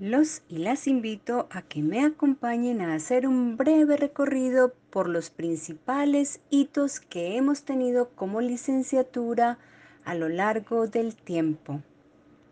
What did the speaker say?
Los y las invito a que me acompañen a hacer un breve recorrido por los principales hitos que hemos tenido como licenciatura a lo largo del tiempo.